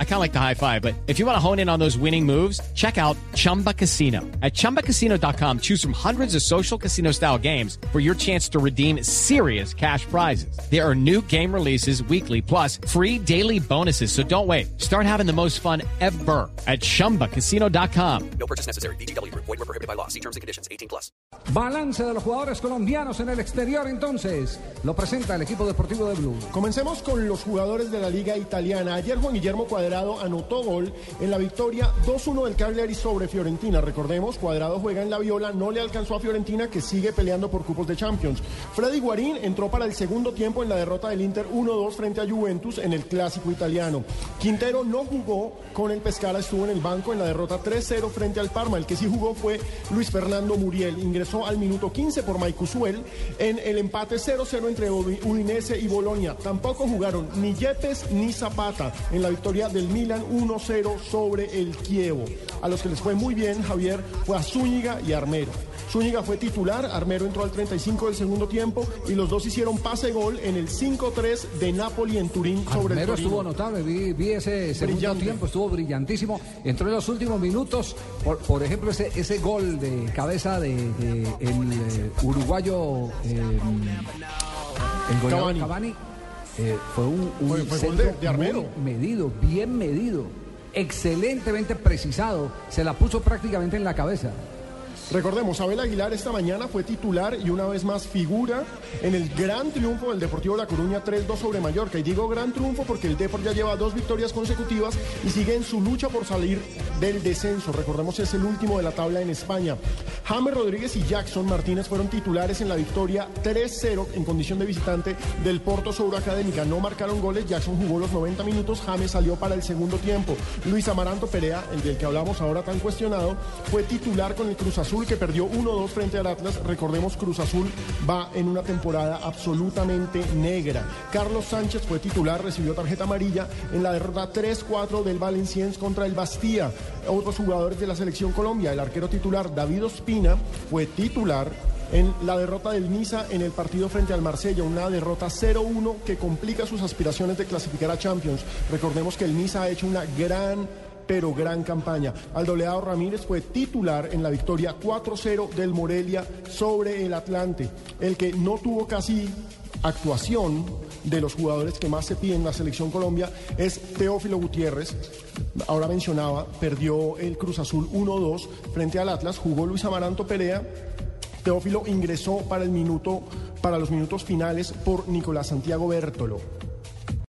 I kind of like the high five, but if you want to hone in on those winning moves, check out Chumba Casino. At ChumbaCasino.com, choose from hundreds of social casino style games for your chance to redeem serious cash prizes. There are new game releases weekly, plus free daily bonuses. So don't wait. Start having the most fun ever at ChumbaCasino.com. No purchase necessary. BGW. Void were prohibited by law. See terms and conditions. 18 plus. Balance de los jugadores colombianos en el exterior, entonces, lo presenta el equipo deportivo de Blue. Comencemos con los jugadores de la Liga Italiana. Ayer Juan Guillermo Cuadrado anotó gol en la victoria 2-1 del Cagliari sobre Fiorentina. Recordemos, Cuadrado juega en la Viola, no le alcanzó a Fiorentina que sigue peleando por cupos de Champions. Freddy Guarín entró para el segundo tiempo en la derrota del Inter 1-2 frente a Juventus en el clásico italiano. Quintero no jugó con el Pescara, estuvo en el banco en la derrota 3-0 frente al Parma. El que sí jugó fue Luis Fernando Muriel. Ingresó al minuto 15 por Maicusuel en el empate 0-0 entre Udinese y Bolonia. Tampoco jugaron ni Yepes ni Zapata en la victoria del Milan 1-0 sobre el Kievo. A los que les fue muy bien, Javier, fue a Zúñiga y Armero. Zúñiga fue titular, Armero entró al 35 del segundo tiempo y los dos hicieron pase gol en el 5-3 de Napoli en Turín sobre Armero el Torino. estuvo notable, vi, vi ese segundo Brillante. tiempo, estuvo brillantísimo. Entró en los últimos minutos, por, por ejemplo, ese, ese gol de cabeza de, de el eh, uruguayo eh, el goleador Cavani. Cavani. Eh, fue un, un Fue- fue gol centro de- de Armero. muy medido, bien medido, excelentemente precisado, se la puso prácticamente en la cabeza. Recordemos, Abel Aguilar esta mañana fue titular y una vez más figura en el gran triunfo del Deportivo La Coruña 3-2 sobre Mallorca. Y digo gran triunfo porque el Depor ya lleva dos victorias consecutivas y sigue en su lucha por salir del descenso. Recordemos, es el último de la tabla en España. James Rodríguez y Jackson Martínez fueron titulares en la victoria 3-0 en condición de visitante del Porto sobre Académica. No marcaron goles, Jackson jugó los 90 minutos, James salió para el segundo tiempo. Luis Amaranto Perea, el del que hablamos ahora tan cuestionado, fue titular con el Cruz Que perdió 1-2 frente al Atlas. Recordemos, Cruz Azul va en una temporada absolutamente negra. Carlos Sánchez fue titular, recibió tarjeta amarilla en la derrota 3-4 del Valenciennes contra el Bastía. Otros jugadores de la selección Colombia, el arquero titular David Ospina fue titular en la derrota del Niza en el partido frente al Marsella, una derrota 0-1 que complica sus aspiraciones de clasificar a Champions. Recordemos que el Niza ha hecho una gran pero gran campaña. Aldoleado Ramírez fue titular en la victoria 4-0 del Morelia sobre el Atlante. El que no tuvo casi actuación de los jugadores que más se piden en la selección Colombia es Teófilo Gutiérrez. Ahora mencionaba, perdió el Cruz Azul 1-2 frente al Atlas, jugó Luis Amaranto Perea. Teófilo ingresó para el minuto para los minutos finales por Nicolás Santiago Bertolo.